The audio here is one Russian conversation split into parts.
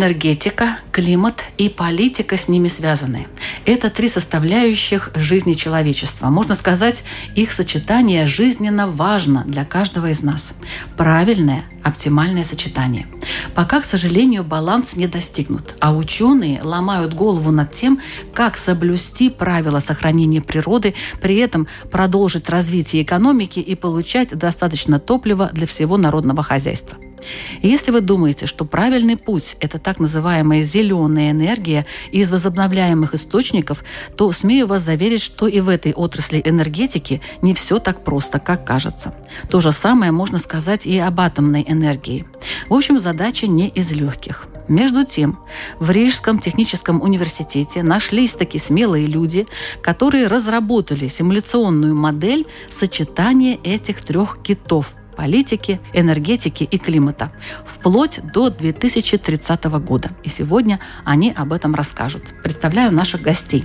Энергетика, климат и политика с ними связаны. Это три составляющих жизни человечества. Можно сказать, их сочетание жизненно важно для каждого из нас. Правильное, оптимальное сочетание. Пока, к сожалению, баланс не достигнут, а ученые ломают голову над тем, как соблюсти правила сохранения природы, при этом продолжить развитие экономики и получать достаточно топлива для всего народного хозяйства. Если вы думаете, что правильный путь – это так называемая зеленая энергия из возобновляемых источников, то смею вас заверить, что и в этой отрасли энергетики не все так просто, как кажется. То же самое можно сказать и об атомной энергии. В общем, задача не из легких. Между тем, в Рижском техническом университете нашлись такие смелые люди, которые разработали симуляционную модель сочетания этих трех китов политики, энергетики и климата, вплоть до 2030 года. И сегодня они об этом расскажут. Представляю наших гостей.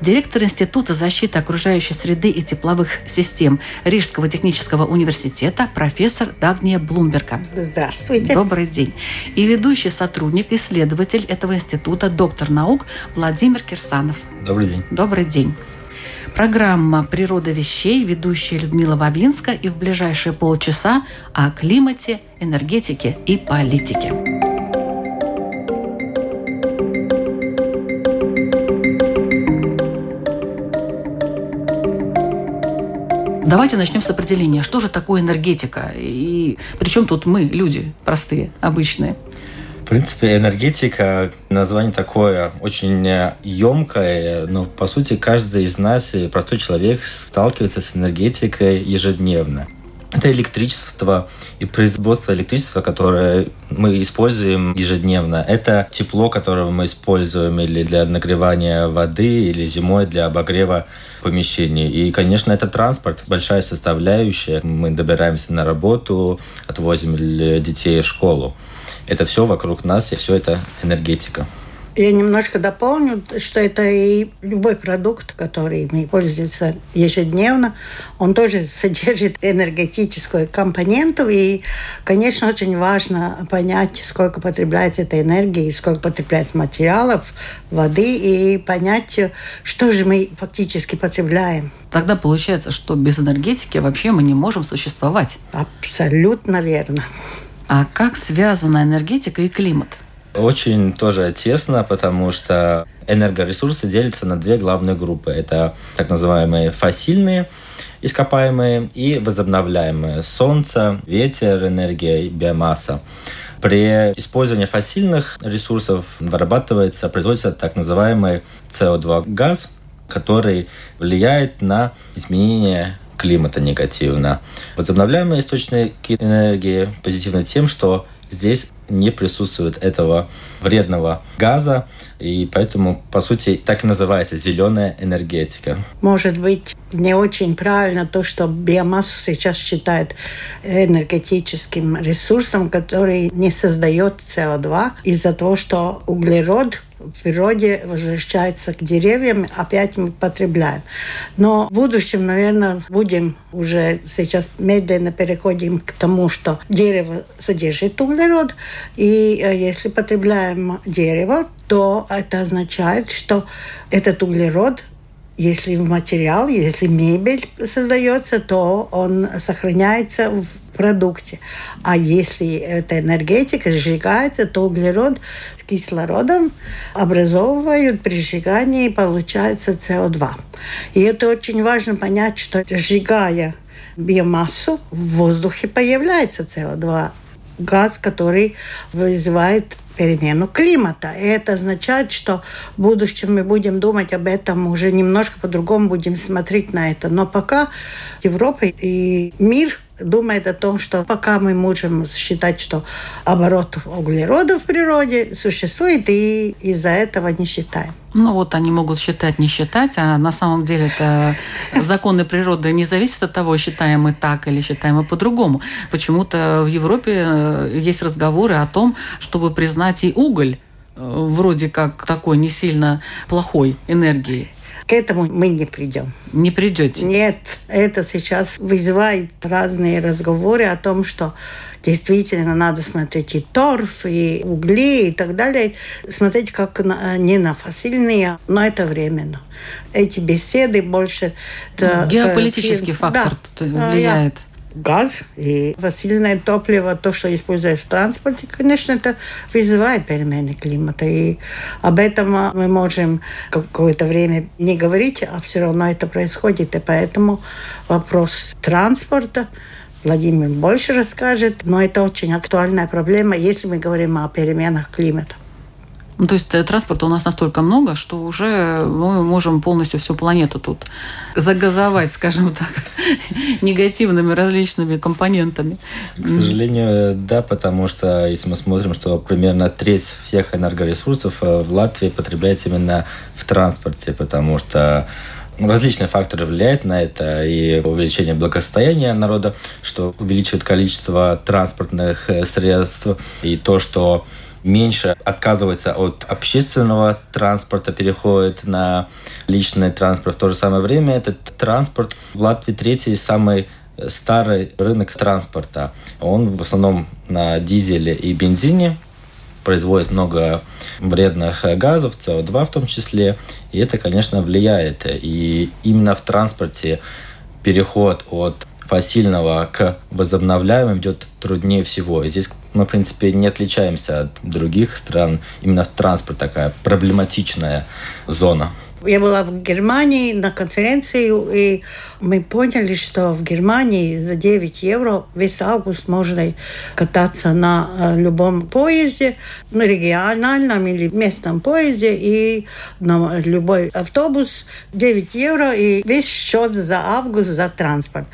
Директор Института защиты окружающей среды и тепловых систем Рижского технического университета профессор Дагния Блумберга. Здравствуйте. Добрый день. И ведущий сотрудник, исследователь этого института, доктор наук Владимир Кирсанов. Добрый день. Добрый день. Программа «Природа вещей», ведущая Людмила Вавинска и в ближайшие полчаса о климате, энергетике и политике. Давайте начнем с определения. Что же такое энергетика? И причем тут мы, люди простые, обычные? В принципе, энергетика, название такое очень емкое, но по сути каждый из нас, простой человек, сталкивается с энергетикой ежедневно. Это электричество и производство электричества, которое мы используем ежедневно. Это тепло, которое мы используем или для нагревания воды, или зимой для обогрева помещений. И, конечно, это транспорт, большая составляющая. Мы добираемся на работу, отвозим детей в школу это все вокруг нас, и все это энергетика. Я немножко дополню, что это и любой продукт, который мы пользуемся ежедневно, он тоже содержит энергетическую компоненту. И, конечно, очень важно понять, сколько потребляется этой энергии, сколько потребляется материалов, воды, и понять, что же мы фактически потребляем. Тогда получается, что без энергетики вообще мы не можем существовать. Абсолютно верно. А как связана энергетика и климат? Очень тоже тесно, потому что энергоресурсы делятся на две главные группы. Это так называемые фасильные ископаемые и возобновляемые. Солнце, ветер, энергия и биомасса. При использовании фасильных ресурсов вырабатывается, производится так называемый CO2 газ, который влияет на изменение климата негативно. Возобновляемые источники энергии позитивны тем, что здесь не присутствует этого вредного газа, и поэтому, по сути, так и называется зеленая энергетика. Может быть, не очень правильно то, что биомассу сейчас считают энергетическим ресурсом, который не создает СО2 из-за того, что углерод в природе возвращается к деревьям, опять мы потребляем. Но в будущем, наверное, будем уже сейчас медленно переходим к тому, что дерево содержит углерод, и э, если потребляем дерево, то это означает, что этот углерод если материал, если мебель создается, то он сохраняется в продукте. А если эта энергетика сжигается, то углерод с кислородом образовывают при сжигании, получается СО2. И это очень важно понять, что сжигая биомассу, в воздухе появляется СО2 газ, который вызывает перемену климата. И это означает, что в будущем мы будем думать об этом уже немножко по-другому будем смотреть на это. Но пока Европа и мир думает о том, что пока мы можем считать, что оборот углерода в природе существует, и из-за этого не считаем. Ну вот они могут считать, не считать, а на самом деле это законы природы не зависят от того, считаем мы так или считаем мы по-другому. Почему-то в Европе э, есть разговоры о том, чтобы признать и уголь э, вроде как такой не сильно плохой энергией. К этому мы не придем. Не придете? Нет. Это сейчас вызывает разные разговоры о том, что действительно надо смотреть и торф, и угли, и так далее. Смотреть как на, не на фасильные, но это временно. Эти беседы больше... Геополитический к, фактор да, влияет. Да, газ и фасильное топливо, то, что используется в транспорте, конечно, это вызывает перемены климата. И об этом мы можем какое-то время не говорить, а все равно это происходит. И поэтому вопрос транспорта Владимир больше расскажет, но это очень актуальная проблема, если мы говорим о переменах климата. Ну, то есть э, транспорта у нас настолько много, что уже мы можем полностью всю планету тут загазовать, скажем так, негативными различными компонентами. К сожалению, да, потому что если мы смотрим, что примерно треть всех энергоресурсов э, в Латвии потребляется именно в транспорте, потому что различные факторы влияют на это, и увеличение благосостояния народа, что увеличивает количество транспортных э, средств, и то, что меньше отказывается от общественного транспорта, переходит на личный транспорт. В то же самое время этот транспорт в Латвии третий самый старый рынок транспорта. Он в основном на дизеле и бензине, производит много вредных газов, СО2 в том числе, и это, конечно, влияет. И именно в транспорте переход от фасильного к возобновляемым идет труднее всего. И здесь мы, в принципе, не отличаемся от других стран. Именно транспорт такая проблематичная зона. Я была в Германии на конференции, и мы поняли, что в Германии за 9 евро весь август можно кататься на э, любом поезде, на региональном или местном поезде, и на любой автобус 9 евро, и весь счет за август за транспорт.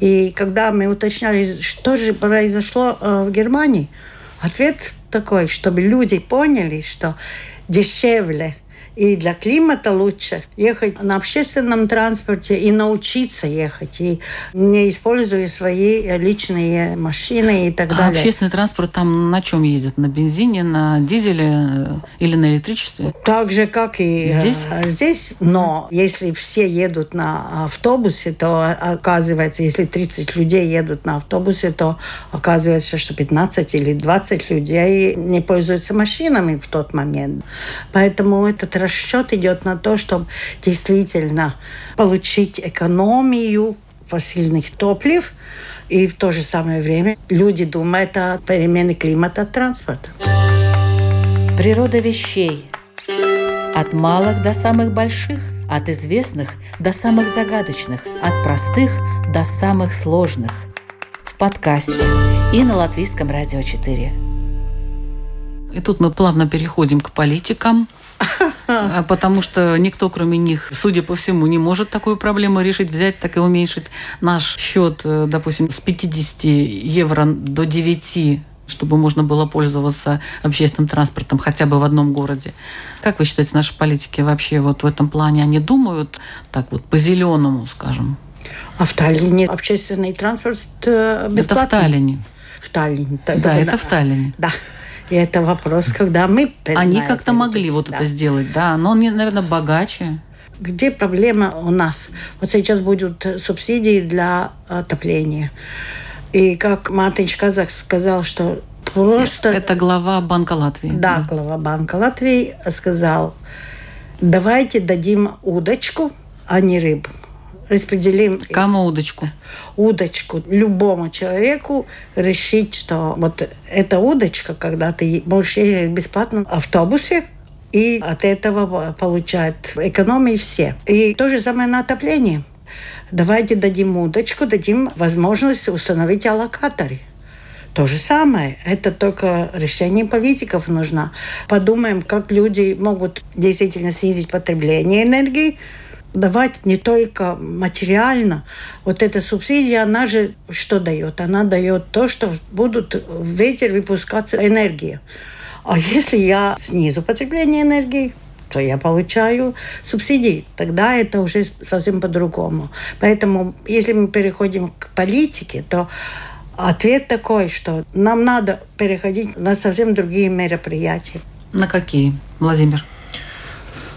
И когда мы уточняли, что же произошло э, в Германии, ответ такой, чтобы люди поняли, что дешевле – и для климата лучше ехать на общественном транспорте и научиться ехать, и не используя свои личные машины и так а далее. общественный транспорт там на чем ездит? На бензине, на дизеле э, или на электричестве? Так же, как и э, здесь. здесь. Но если все едут на автобусе, то оказывается, если 30 людей едут на автобусе, то оказывается, что 15 или 20 людей не пользуются машинами в тот момент. Поэтому этот расчет идет на то, чтобы действительно получить экономию фасильных топлив, и в то же самое время люди думают о перемене климата транспорта. Природа вещей. От малых до самых больших, от известных до самых загадочных, от простых до самых сложных. В подкасте и на Латвийском радио 4. И тут мы плавно переходим к политикам. А потому что никто, кроме них, судя по всему, не может такую проблему решить, взять так и уменьшить наш счет, э, допустим, с 50 евро до 9 чтобы можно было пользоваться общественным транспортом хотя бы в одном городе. Как вы считаете, наши политики вообще вот в этом плане, они думают так вот по-зеленому, скажем? А в Таллине общественный транспорт бесплатный? Это в Таллине. В Таллине. Да, это в Таллине. Да. И это вопрос, когда мы... Они как-то могли вот да. это сделать, да. Но он, наверное, богаче. Где проблема у нас? Вот сейчас будут субсидии для отопления. И как Мартин Казах сказал, что просто... Это глава Банка Латвии. Да, глава Банка Латвии сказал, давайте дадим удочку, а не рыбу распределим... Кому удочку? Удочку. Любому человеку решить, что вот эта удочка, когда ты можешь ехать бесплатно в автобусе, и от этого получают экономии все. И то же самое на отопление. Давайте дадим удочку, дадим возможность установить аллокаторы. То же самое. Это только решение политиков нужно. Подумаем, как люди могут действительно снизить потребление энергии, давать не только материально. Вот эта субсидия, она же что дает? Она дает то, что будут в ветер выпускаться энергия. А если я снизу потребление энергии, то я получаю субсидии. Тогда это уже совсем по-другому. Поэтому, если мы переходим к политике, то ответ такой, что нам надо переходить на совсем другие мероприятия. На какие, Владимир?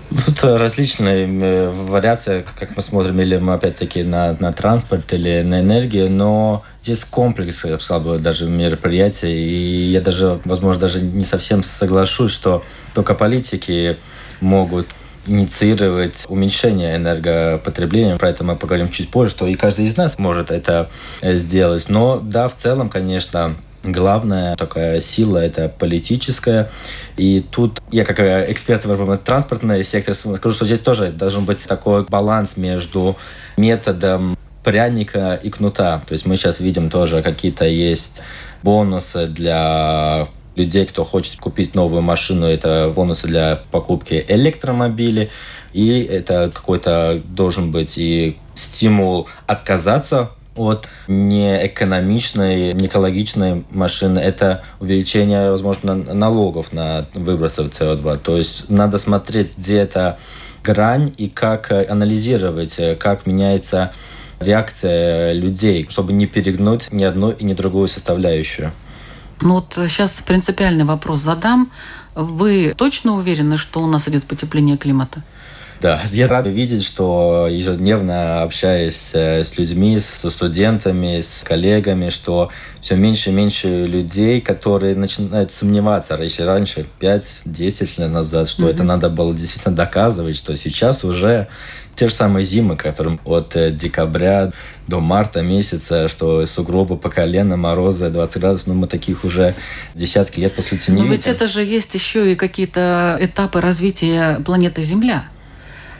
Тут различные э, вариации, как мы смотрим, или мы опять-таки на, на транспорт или на энергию, но здесь комплекс, я бы сказал, даже мероприятий, и я даже, возможно, даже не совсем соглашусь, что только политики могут инициировать уменьшение энергопотребления. Про это мы поговорим чуть позже, что и каждый из нас может это э, сделать. Но да, в целом, конечно, Главная такая сила – это политическая. И тут я, как эксперт в транспортный сектор, скажу, что здесь тоже должен быть такой баланс между методом пряника и кнута. То есть мы сейчас видим тоже какие-то есть бонусы для людей, кто хочет купить новую машину, это бонусы для покупки электромобилей. И это какой-то должен быть и стимул отказаться от неэкономичной, неэкологичной машины. Это увеличение, возможно, налогов на выбросы СО2. То есть надо смотреть, где эта грань и как анализировать, как меняется реакция людей, чтобы не перегнуть ни одну и ни другую составляющую. Ну вот сейчас принципиальный вопрос задам. Вы точно уверены, что у нас идет потепление климата? Да, я рад видеть, что ежедневно общаясь э, с людьми, с студентами, с коллегами, что все меньше и меньше людей, которые начинают сомневаться. Если раньше, 5-10 лет назад, что mm-hmm. это надо было действительно доказывать, что сейчас уже те же самые зимы, которым от э, декабря до марта месяца, что сугробы по колено, морозы 20 градусов, но ну, мы таких уже десятки лет, по сути, не Но видим. ведь это же есть еще и какие-то этапы развития планеты Земля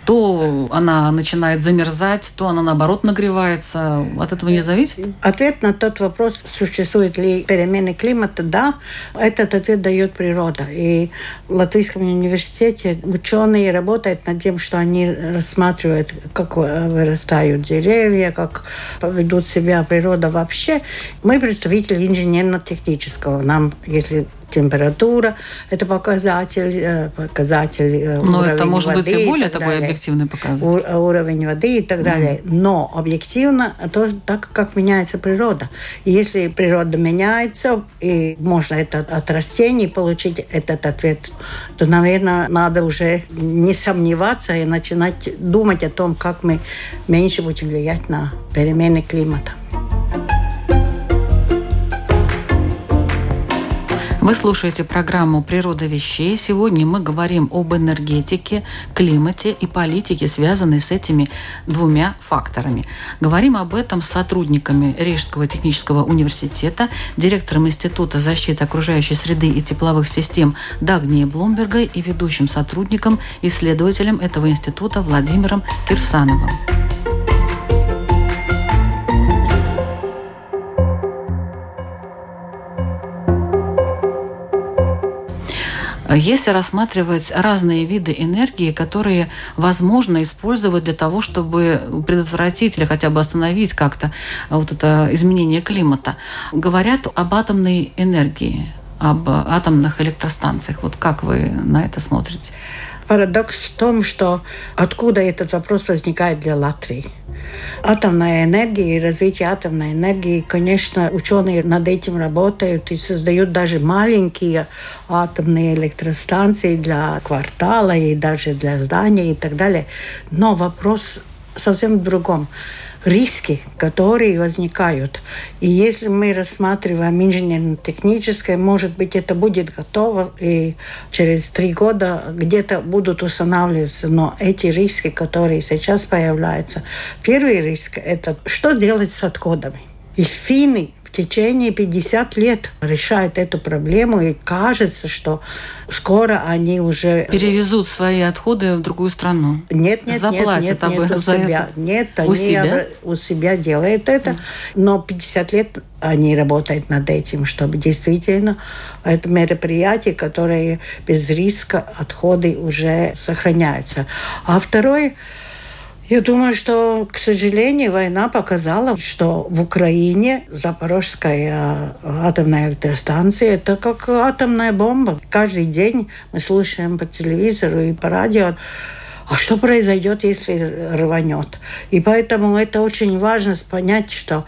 то она начинает замерзать, то она наоборот нагревается. От этого не зависит? Ответ на тот вопрос, существует ли перемены климата, да, этот ответ дает природа. И в Латвийском университете ученые работают над тем, что они рассматривают, как вырастают деревья, как ведут себя природа вообще. Мы представители инженерно-технического. Нам, если температура, это показатель, э, показатель э, Но это может воды быть и более такой далее. объективный показатель. Уровень воды и так далее. Mm. Но объективно тоже так, как меняется природа. И если природа меняется, и можно это от растений получить этот ответ, то, наверное, надо уже не сомневаться и начинать думать о том, как мы меньше будем влиять на перемены климата. Вы слушаете программу «Природа вещей». Сегодня мы говорим об энергетике, климате и политике, связанной с этими двумя факторами. Говорим об этом с сотрудниками Рижского технического университета, директором Института защиты окружающей среды и тепловых систем Дагнией Блумбергой и ведущим сотрудником, исследователем этого института Владимиром Кирсановым. Если рассматривать разные виды энергии, которые возможно использовать для того, чтобы предотвратить или хотя бы остановить как-то вот это изменение климата. Говорят об атомной энергии, об атомных электростанциях. Вот как вы на это смотрите? Парадокс в том, что откуда этот вопрос возникает для Латвии. Атомная энергия и развитие атомной энергии, конечно, ученые над этим работают и создают даже маленькие атомные электростанции для квартала и даже для здания и так далее. Но вопрос совсем в другом риски, которые возникают. И если мы рассматриваем инженерно-техническое, может быть, это будет готово, и через три года где-то будут устанавливаться. Но эти риски, которые сейчас появляются, первый риск – это что делать с отходами. И финны течение 50 лет решают эту проблему, и кажется, что скоро они уже... Перевезут свои отходы в другую страну. Нет, нет, Заплатят нет, нет, нет, у себя. Это. Нет, у они себя? у себя делают это, но 50 лет они работают над этим, чтобы действительно это мероприятие, которое без риска отходы уже сохраняются. А второй Я думаю, что, к сожалению, война показала, что в Украине Запорожская атомная электростанция – это как атомная бомба. Каждый день мы слушаем по телевизору и по радио а что произойдет, если рванет? И поэтому это очень важно понять, что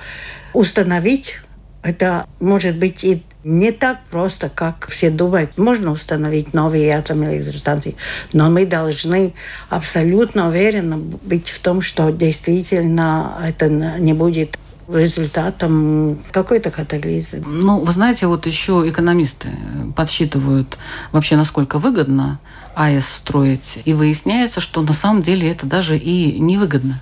установить это может быть и не так просто, как все думают. Можно установить новые атомные электростанции, но мы должны абсолютно уверенно быть в том, что действительно это не будет результатом какой-то катаклизм. Ну, вы знаете, вот еще экономисты подсчитывают вообще, насколько выгодно АЭС строить, и выясняется, что на самом деле это даже и невыгодно.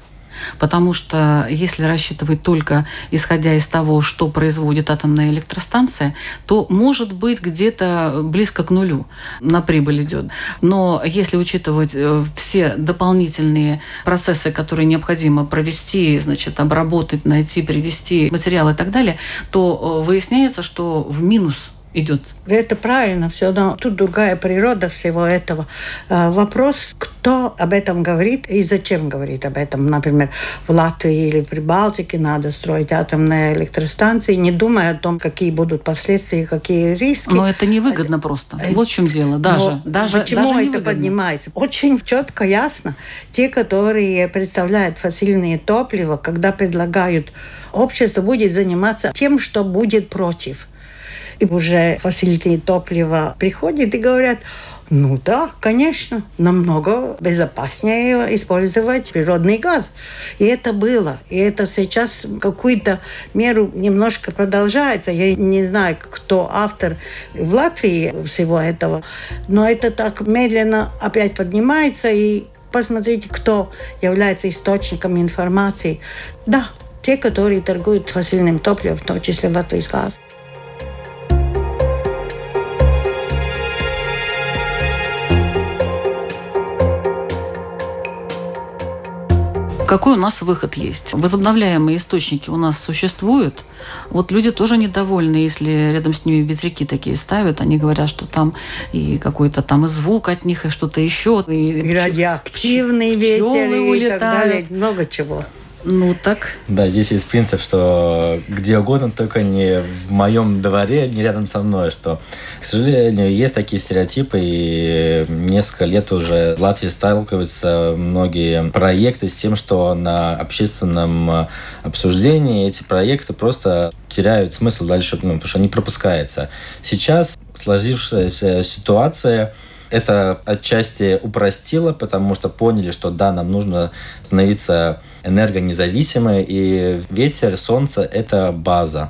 Потому что если рассчитывать только исходя из того, что производит атомная электростанция, то может быть где-то близко к нулю на прибыль идет. Но если учитывать э, все дополнительные процессы, которые необходимо провести, значит, обработать, найти, привести материалы и так далее, то э, выясняется, что в минус идет. Это правильно все, но тут другая природа всего этого. А, вопрос, кто об этом говорит и зачем говорит об этом. Например, в Латвии или при Балтике надо строить атомные электростанции, не думая о том, какие будут последствия, какие риски. Но это невыгодно просто. Э, вот в чем дело. Даже, но даже, почему даже это поднимается? Очень четко, ясно. Те, которые представляют фасильные топлива, когда предлагают общество будет заниматься тем, что будет против – и уже фасилити топлива приходят и говорят, ну да, конечно, намного безопаснее использовать природный газ. И это было. И это сейчас какую-то меру немножко продолжается. Я не знаю, кто автор в Латвии всего этого, но это так медленно опять поднимается. И посмотрите, кто является источником информации. Да, те, которые торгуют фасильным топливом, в том числе латвийский газ. Какой у нас выход есть? Возобновляемые источники у нас существуют. Вот люди тоже недовольны, если рядом с ними ветряки такие ставят. Они говорят, что там и какой-то там и звук от них, и что-то еще. И, и радиоактивный ветер, и так далее. Много чего. Ну так. Да, здесь есть принцип, что где угодно, только не в моем дворе, не рядом со мной. Что, к сожалению, есть такие стереотипы, и несколько лет уже в Латвии сталкиваются многие проекты с тем, что на общественном обсуждении эти проекты просто теряют смысл дальше, ну, потому что они пропускаются. Сейчас сложившаяся ситуация это отчасти упростило, потому что поняли, что да, нам нужно становиться энергонезависимой, и ветер, солнце – это база.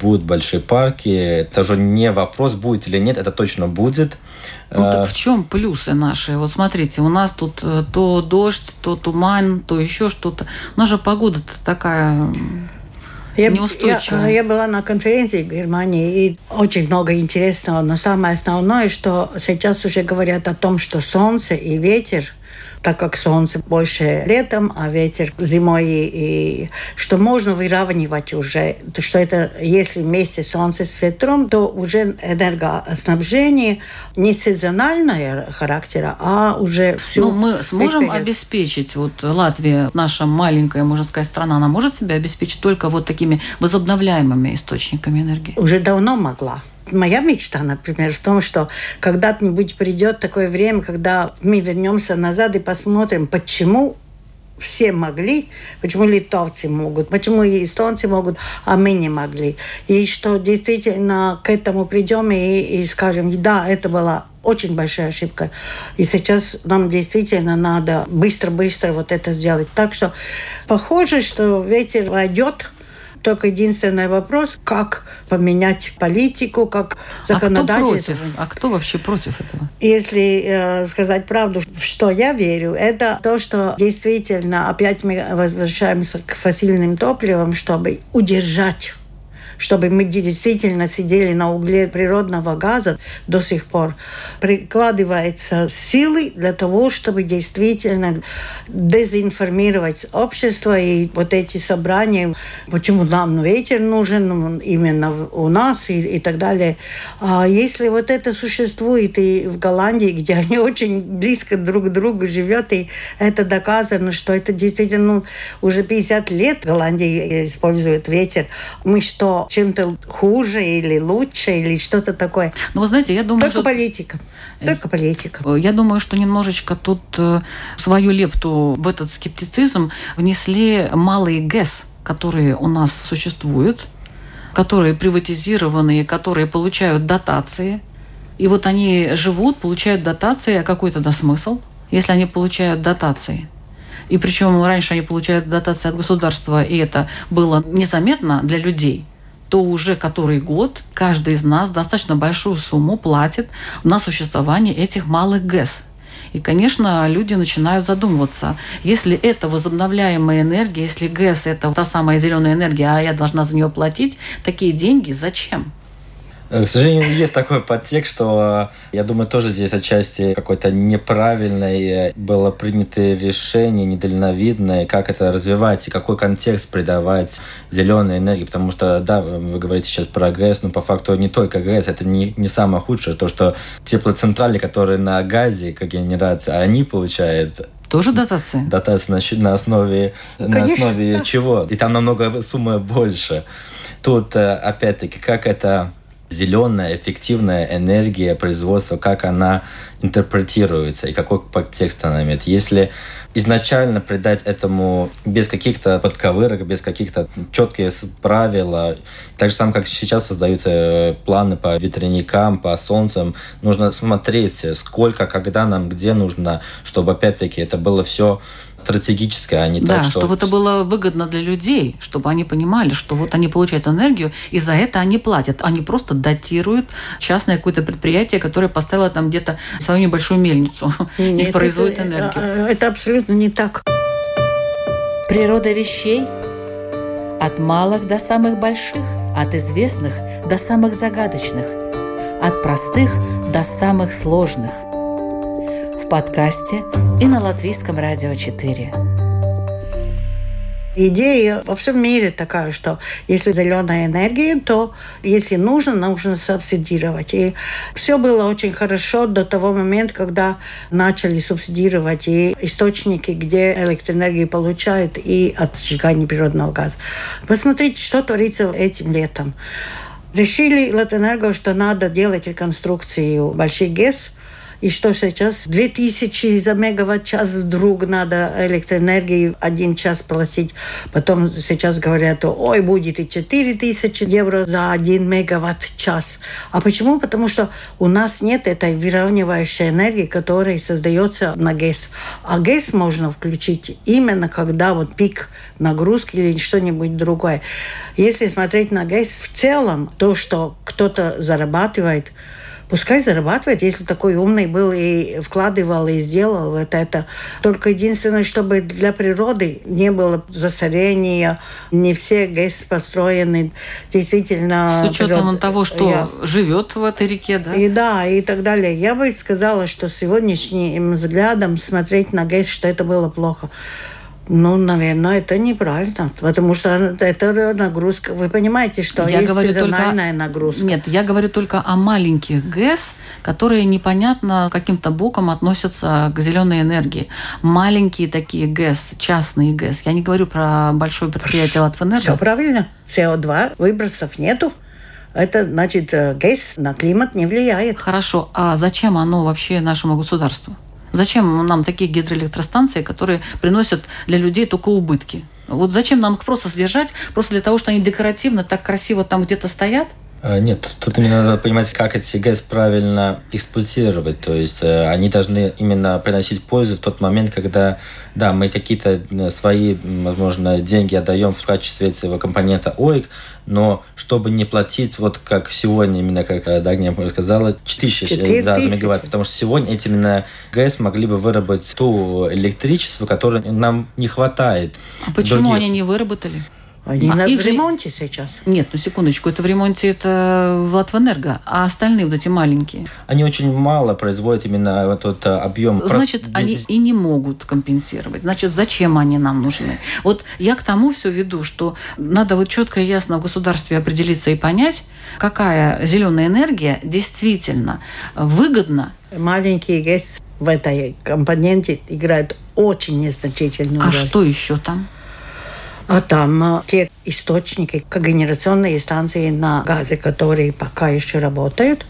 Будут большие парки, это же не вопрос, будет или нет, это точно будет. Ну так а, в чем плюсы наши? Вот смотрите, у нас тут э, то дождь, то туман, то еще что-то. У нас же погода-то такая я, я, я была на конференции в Германии, и очень много интересного. Но самое основное, что сейчас уже говорят о том, что солнце и ветер так как солнце больше летом, а ветер зимой, и что можно выравнивать уже, что это если вместе солнце с ветром, то уже энергоснабжение не сезонального характера, а уже всю... Ну, мы сможем обеспечить, вот Латвия, наша маленькая, можно сказать, страна, она может себя обеспечить только вот такими возобновляемыми источниками энергии? Уже давно могла. Моя мечта, например, в том, что когда-нибудь придет такое время, когда мы вернемся назад и посмотрим, почему все могли, почему литовцы могут, почему и эстонцы могут, а мы не могли. И что действительно к этому придем и, и скажем, да, это была очень большая ошибка. И сейчас нам действительно надо быстро-быстро вот это сделать. Так что похоже, что ветер войдет только единственный вопрос, как поменять политику, как законодательство. А кто, против? а кто вообще против этого? Если э, сказать правду, что я верю, это то, что действительно опять мы возвращаемся к фасильным топливам, чтобы удержать чтобы мы действительно сидели на угле природного газа до сих пор, прикладывается силы для того, чтобы действительно дезинформировать общество и вот эти собрания, почему нам ветер нужен именно у нас и, и так далее. А если вот это существует и в Голландии, где они очень близко друг к другу живет, и это доказано, что это действительно ну, уже 50 лет Голландия использует ветер. Мы что, чем-то хуже или лучше, или что-то такое? Ну, вы знаете, я думаю, Только что... политика. Только политика. Я думаю, что немножечко тут э, свою лепту в этот скептицизм внесли малые ГЭС, которые у нас существуют, которые приватизированы, которые получают дотации. И вот они живут, получают дотации, а какой тогда смысл, если они получают дотации? И причем раньше они получают дотации от государства, и это было незаметно для людей – то уже который год каждый из нас достаточно большую сумму платит на существование этих малых ГЭС. И, конечно, люди начинают задумываться, если это возобновляемая энергия, если ГЭС – это та самая зеленая энергия, а я должна за нее платить, такие деньги зачем? Э, к сожалению, есть такой подтекст, что, я думаю, тоже здесь отчасти какое-то неправильное было принято решение, недальновидное, как это развивать и какой контекст придавать зеленой энергии. Потому что, да, вы говорите сейчас про ГЭС, но по факту не только ГЭС, это не, не самое худшее. То, что теплоцентрали, которые на газе, как генерация, они получают тоже дотации? Дотации на, на основе, Конечно. на основе чего? И там намного сумма больше. Тут, э, опять-таки, как это зеленая, эффективная энергия производства, как она интерпретируется и какой подтекст она имеет. Если изначально придать этому без каких-то подковырок, без каких-то четких правил, так же самое, как сейчас создаются э, планы по ветряникам, по солнцам, нужно смотреть, сколько, когда нам, где нужно, чтобы опять-таки это было все стратегическое, а не да, так, что... чтобы это было выгодно для людей, чтобы они понимали, что вот они получают энергию, и за это они платят. Они просто датируют частное какое-то предприятие, которое поставило там где-то свою небольшую мельницу Нет, и производит это, энергию. А, это абсолютно не так. Природа вещей от малых до самых больших, от известных до самых загадочных, от простых до самых сложных – в подкасте и на Латвийском радио 4. Идея во всем мире такая, что если зеленая энергия, то если нужно, нужно субсидировать. И все было очень хорошо до того момента, когда начали субсидировать и источники, где электроэнергию получают, и от сжигания природного газа. Посмотрите, что творится этим летом. Решили Латэнерго, что надо делать реконструкцию больших ГЭС – и что сейчас 2000 за мегаватт-час вдруг надо электроэнергии один час платить. Потом сейчас говорят, ой, будет и 4000 евро за один мегаватт-час. А почему? Потому что у нас нет этой выравнивающей энергии, которая создается на ГЭС. А ГЭС можно включить именно когда вот пик нагрузки или что-нибудь другое. Если смотреть на ГЭС в целом, то, что кто-то зарабатывает – Пускай зарабатывает, если такой умный был и вкладывал, и сделал вот это. Только единственное, чтобы для природы не было засорения, не все ГЭС построены действительно... С учетом природ... того, что Я... живет в этой реке, да? И да, и так далее. Я бы сказала, что сегодняшним взглядом смотреть на ГЭС, что это было плохо. Ну, наверное, это неправильно, потому что это нагрузка. Вы понимаете, что я есть говорю сезональная только... нагрузка. Нет, я говорю только о маленьких ГЭС, которые непонятно каким-то боком относятся к зеленой энергии. Маленькие такие ГЭС, частные ГЭС. Я не говорю про большое предприятие Латвэнерго. Все правильно. СО2 выбросов нету. Это значит, э, ГЭС на климат не влияет. Хорошо. А зачем оно вообще нашему государству? Зачем нам такие гидроэлектростанции, которые приносят для людей только убытки? Вот зачем нам их просто содержать? Просто для того, что они декоративно так красиво там где-то стоят? А, нет, тут именно надо понимать, как эти ГЭС правильно эксплуатировать. То есть э, они должны именно приносить пользу в тот момент, когда, да, мы какие-то э, свои, возможно, деньги отдаем в качестве этого компонента ОИК, но чтобы не платить, вот как сегодня, именно как э, Дагния сказала, 4000 за мегаватт, потому что сегодня эти именно ГЭС могли бы выработать ту электричество, которое нам не хватает. А почему Другие... они не выработали? Они А на, их в же- ремонте сейчас. Нет, ну секундочку, это в ремонте, это в Латвэнерго, а остальные вот эти маленькие. Они очень мало производят именно вот тот э, объем. Значит, Про- они и не могут компенсировать. Значит, зачем они нам нужны? Вот я к тому все веду, что надо вот четко и ясно в государстве определиться и понять, какая зеленая энергия действительно выгодна, Маленький ГЭС в этой компоненте играет очень незначительную а роль. что еще там? А там а, те источники, когенерационные станции на газе, которые пока еще работают,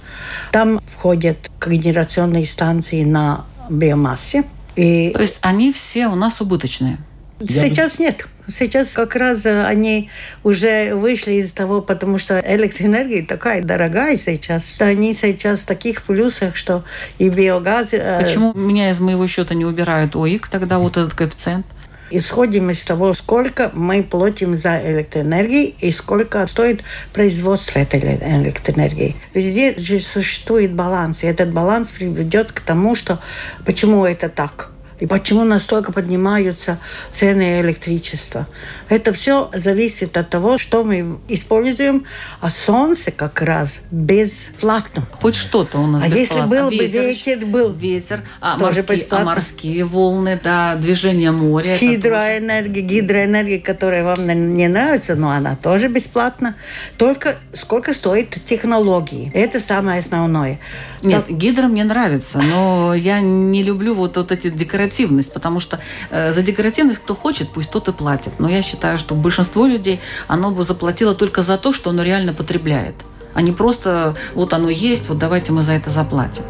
там входят когенерационные станции на биомассе. И То есть они все у нас убыточные. сейчас нет. Сейчас как раз э, они уже вышли из того, потому что электроэнергия такая дорогая сейчас, что они сейчас в таких плюсах, что и биогаз... э, Почему меня из моего счета не убирают ОИК тогда вот этот коэффициент? Исходим из того, сколько мы платим за электроэнергию и сколько стоит производство этой электроэнергии. Везде же существует баланс, и этот баланс приведет к тому, что почему это так. И почему настолько поднимаются цены электричества? Это все зависит от того, что мы используем, а солнце как раз бесплатно. Хоть что-то у нас А если бесплатно. был бы ветер, был ветер, а, тоже морские, а морские волны, да, движение моря. Гидроэнергия, гидроэнергия, которая вам не нравится, но она тоже бесплатна. Только сколько стоит технологии. Это самое основное. Нет, гидро мне нравится, но я не люблю вот, вот эти декоративность, потому что э, за декоративность кто хочет, пусть тот и платит. Но я считаю, что большинство людей, оно бы заплатило только за то, что оно реально потребляет, а не просто вот оно есть, вот давайте мы за это заплатим.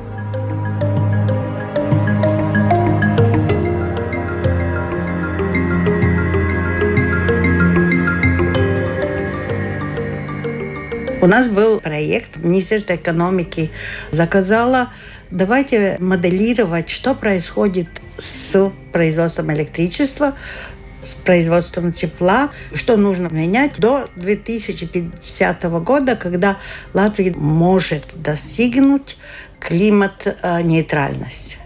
У нас был проект, Министерство экономики заказало, давайте моделировать, что происходит с производством электричества, с производством тепла, что нужно менять до 2050 года, когда Латвия может достигнуть климат-нейтральности.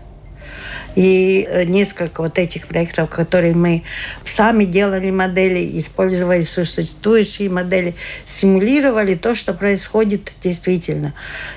И э, несколько вот этих проектов, которые мы сами делали модели, использовали существующие модели, симулировали то, что происходит действительно.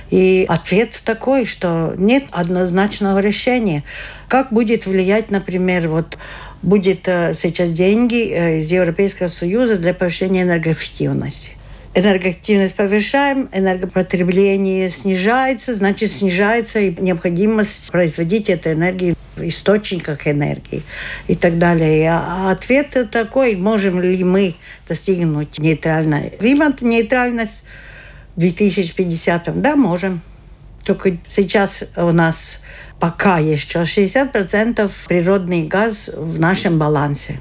И ответ такой, что нет однозначного решения. Как будет влиять, например, вот будет э, сейчас деньги э, из Европейского Союза для повышения энергоэффективности энергоактивность повышаем, энергопотребление снижается, значит, снижается и необходимость производить эту энергию в источниках энергии и так далее. А ответ такой, можем ли мы достигнуть нейтральной климат, нейтральность в 2050? Да, можем. Только сейчас у нас пока еще 60% природный газ в нашем балансе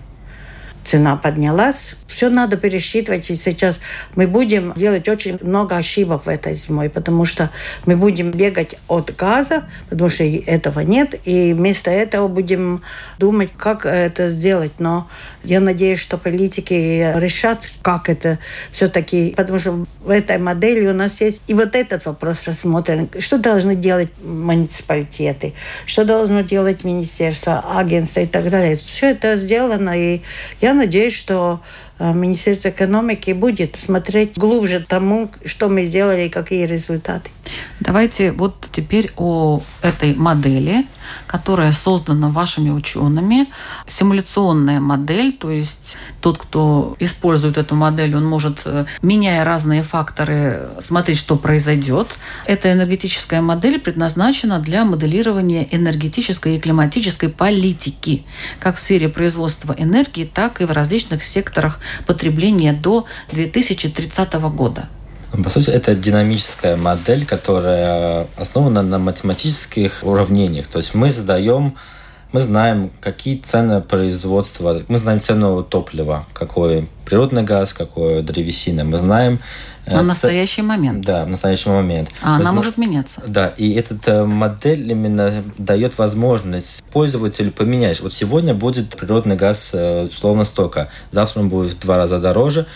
цена поднялась. Все надо пересчитывать. И сейчас мы будем делать очень много ошибок в этой зимой, потому что мы будем бегать от газа, потому что этого нет, и вместо этого будем думать, как это сделать. Но я надеюсь, что политики решат, как это все-таки, потому что в этой модели у нас есть и вот этот вопрос рассмотрен. Что должны делать муниципалитеты, что должно делать министерство, агентство и так далее. Все это сделано, и я надеюсь, что Министерство экономики будет смотреть глубже тому, что мы сделали и какие результаты. Давайте вот теперь о этой модели, которая создана вашими учеными. Симуляционная модель, то есть тот, кто использует эту модель, он может, э, меняя разные факторы, смотреть, что произойдет. Эта энергетическая модель предназначена для моделирования энергетической и климатической политики, как в сфере производства энергии, так и в различных секторах потребления до 2030 года. По сути, это динамическая модель, которая основана на математических уравнениях. То есть мы задаем, мы знаем, какие цены производства, мы знаем цену топлива, какой природный газ, какой древесина. Мы знаем... э, На ц- настоящий момент. Да, в настоящий момент. А Мы она зна- может меняться. Да, и эта модель именно дает возможность пользователю поменять. Вот сегодня будет природный газ э, условно столько, завтра он будет в два раза дороже.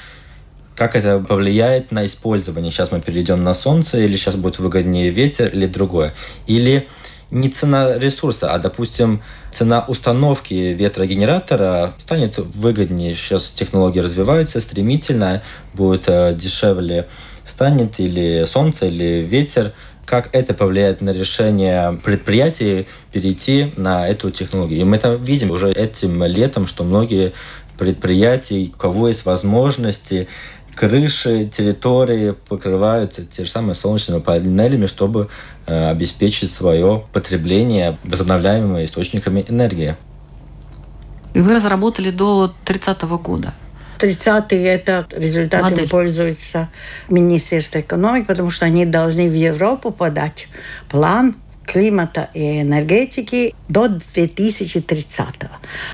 Как это повлияет на использование? Сейчас мы перейдем на солнце, или сейчас будет выгоднее ветер, или другое. Или не цена ресурса, а, допустим, цена установки ветрогенератора станет выгоднее. Сейчас технологии развиваются стремительно, будет э, дешевле станет или солнце, или ветер как это повлияет на решение предприятий перейти на эту технологию. И мы это видим уже этим летом, что многие предприятия, у кого есть возможности, крыши, территории покрывают те же самые солнечными панелями, чтобы э, обеспечить свое потребление возобновляемыми источниками энергии. И вы разработали до 30 года. 30-е это результатами Модель. пользуется Министерство экономики, потому что они должны в Европу подать план климата и энергетики до 2030.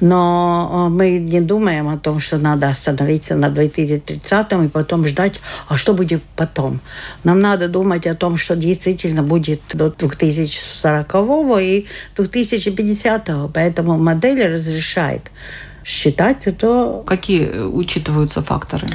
Но э, мы не думаем о том, что надо остановиться на 2030 и потом ждать, а что будет потом. Нам надо думать о том, что действительно будет до 2040 и 2050. Поэтому модель разрешает считать это. Какие э, учитываются факторы?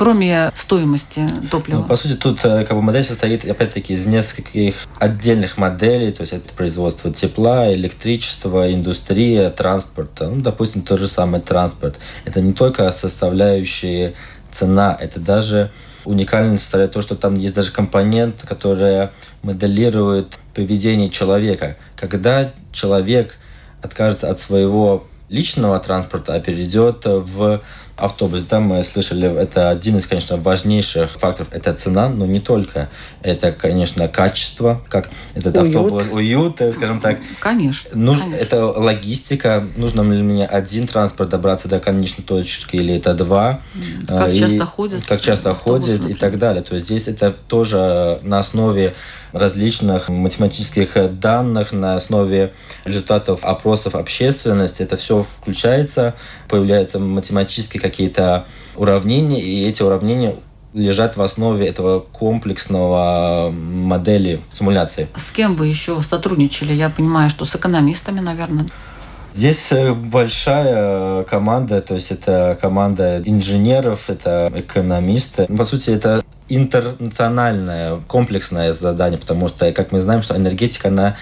Кроме стоимости топлива? Ну, по сути, тут э, как бы модель состоит, опять-таки, из нескольких отдельных моделей, то есть это производство тепла, электричества, индустрия, транспорта. Ну, допустим, тот же самый транспорт. Это не только составляющие цена, это даже уникально составляет то, что там есть даже компонент, который моделирует поведение человека. Когда человек откажется от своего личного транспорта, а перейдет в автобус. Да, мы слышали, это один из, конечно, важнейших факторов. Это цена, но не только. Это, конечно, качество, как этот уют. автобус, уют, э, скажем так. Конечно, Нуж, конечно. Это логистика. Нужно ли мне один транспорт добраться до конечной точки или это два? Как и, часто ходят. Как часто ходят и так далее. То есть здесь это тоже на основе различных математических данных на основе результатов опросов общественности. Это все включается, появляются математические какие-то уравнения, и эти уравнения лежат в основе этого комплексного модели симуляции. С кем вы еще сотрудничали? Я понимаю, что с экономистами, наверное. Здесь э, большая команда, то есть это команда инженеров, это экономисты. По сути, это интернациональное, комплексное задание, потому что, как мы знаем, что энергетика, она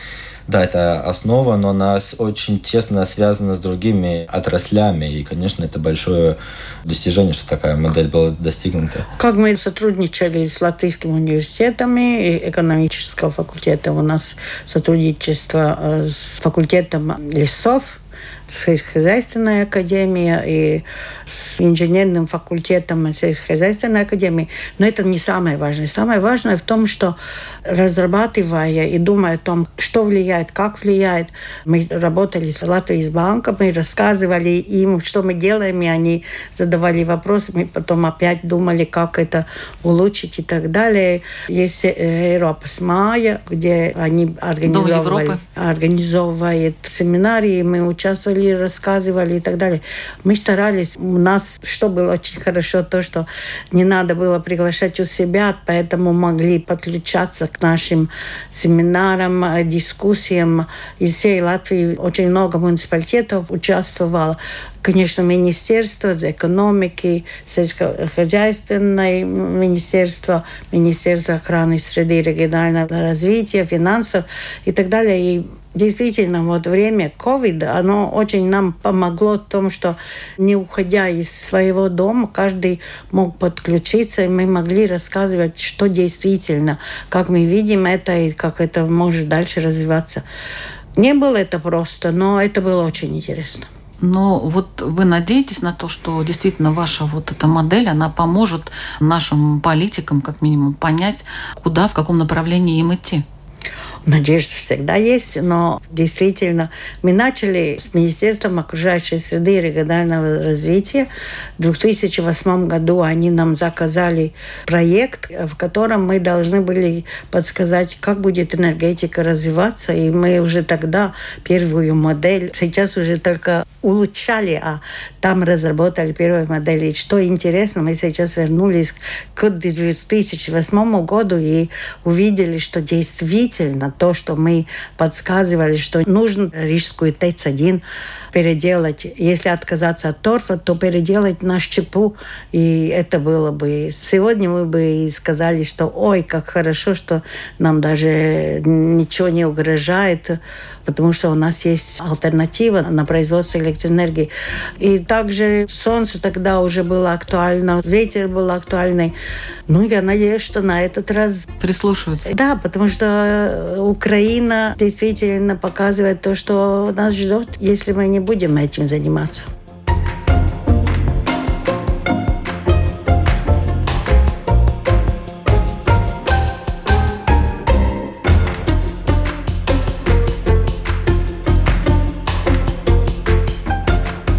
да, это основа, но она очень тесно связана с другими отраслями. И, конечно, это большое достижение, что такая модель была достигнута. Как мы сотрудничали с Латвийским университетом и экономического факультета. У нас сотрудничество э, с факультетом лесов, сельскохозяйственной академии и с инженерным факультетом сельскохозяйственной академии. Но это не самое важное. Самое важное в том, что разрабатывая и думая о том, что влияет, как влияет, мы работали с Латвией с банком, мы рассказывали им, что мы делаем, и они задавали вопросы, мы потом опять думали, как это улучшить и так далее. Есть э, Европа с мая, где они организовывали, организовывают семинарии, мы участвовали, рассказывали и так далее. Мы старались, у нас, что было очень хорошо, то, что не надо было приглашать у себя, поэтому могли подключаться к нашим семинарам, дискуссиям. Из всей Латвии очень много муниципалитетов участвовало. Конечно, Министерство экономики, сельскохозяйственное министерство, Министерство охраны среды регионального развития, финансов и так далее. И действительно, вот время ковида, оно очень нам помогло в том, что не уходя из своего дома, каждый мог подключиться, и мы могли рассказывать, что действительно, как мы видим это и как это может дальше развиваться. Не было это просто, но это было очень интересно. Но вот вы надеетесь на то, что действительно ваша вот эта модель, она поможет нашим политикам, как минимум, понять, куда, в каком направлении им идти? Надежда всегда есть, но действительно мы начали с Министерством окружающей среды и регионального развития. В 2008 году они нам заказали проект, в котором мы должны были подсказать, как будет энергетика развиваться. И мы уже тогда первую модель, сейчас уже только улучшали, а там разработали первую модель. И что интересно, мы сейчас вернулись к 2008 году и увидели, что действительно то, что мы подсказывали, что нужно Рижскую ТЭЦ-1 переделать. Если отказаться от торфа, то переделать на щепу, и это было бы... Сегодня мы бы сказали, что ой, как хорошо, что нам даже ничего не угрожает, потому что у нас есть альтернатива на производство электроэнергии. И также солнце тогда уже было актуально, ветер был актуальный. Ну, я надеюсь, что на этот раз... Прислушиваются. Да, потому что Украина действительно показывает то, что нас ждет, если мы не будем этим заниматься.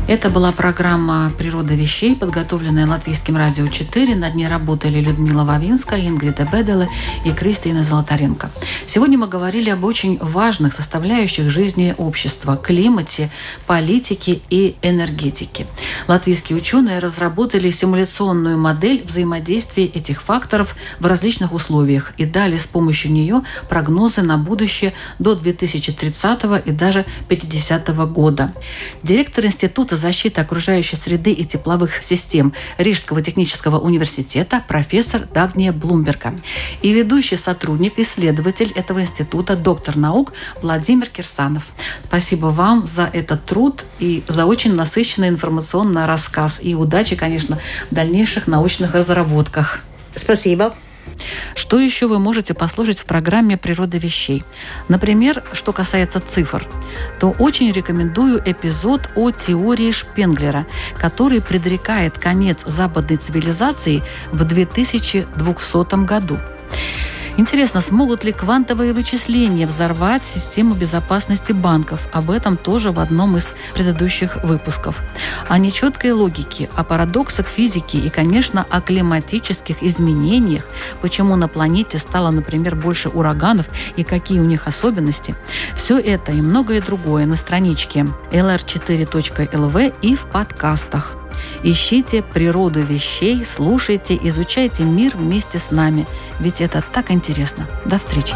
Это была программа «Природа вещей», подготовленная Латвийским радио 4. Над ней работали Людмила Вавинская, Ингрида Беделе и Кристина Золотаренко. Сегодня мы говорили об очень важных составляющих жизни общества – климате, политике и энергетике. Латвийские ученые разработали симуляционную модель взаимодействия этих факторов в различных условиях и дали с помощью нее прогнозы на будущее до 2030 и даже 50 года. Директор Института защиты окружающей среды и тепловых систем Рижского технического университета профессор Дагния Блумберга и ведущий сотрудник, исследователь этого института, доктор наук Владимир Кирсанов. Спасибо вам за этот труд и за очень насыщенный информационный рассказ. И удачи, конечно, в дальнейших научных разработках. Спасибо. Что еще вы можете послушать в программе «Природа вещей»? Например, что касается цифр, то очень рекомендую эпизод о теории Шпенглера, который предрекает конец западной цивилизации в 2200 году. Интересно, смогут ли квантовые вычисления взорвать систему безопасности банков? Об этом тоже в одном из предыдущих выпусков. О нечеткой логике, о парадоксах физики и, конечно, о климатических изменениях, почему на планете стало, например, больше ураганов и какие у них особенности. Все это и многое другое на страничке lr4.lv и в подкастах. Ищите природу вещей, слушайте, изучайте мир вместе с нами. Ведь это так интересно. До встречи!